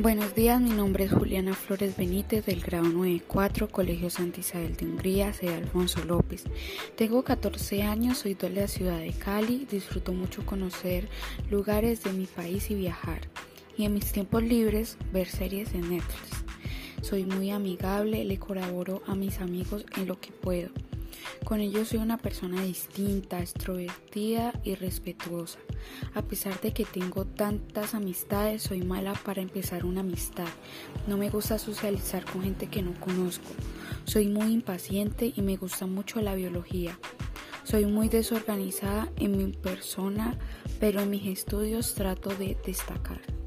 Buenos días, mi nombre es Juliana Flores Benítez del grado 94, Colegio Santa Isabel de Hungría, sede Alfonso López. Tengo 14 años, soy de la ciudad de Cali, disfruto mucho conocer lugares de mi país y viajar. Y en mis tiempos libres, ver series en Netflix. Soy muy amigable, le colaboro a mis amigos en lo que puedo. Con ellos soy una persona distinta, extrovertida y respetuosa. A pesar de que tengo tantas amistades, soy mala para empezar una amistad. No me gusta socializar con gente que no conozco. Soy muy impaciente y me gusta mucho la biología. Soy muy desorganizada en mi persona, pero en mis estudios trato de destacar.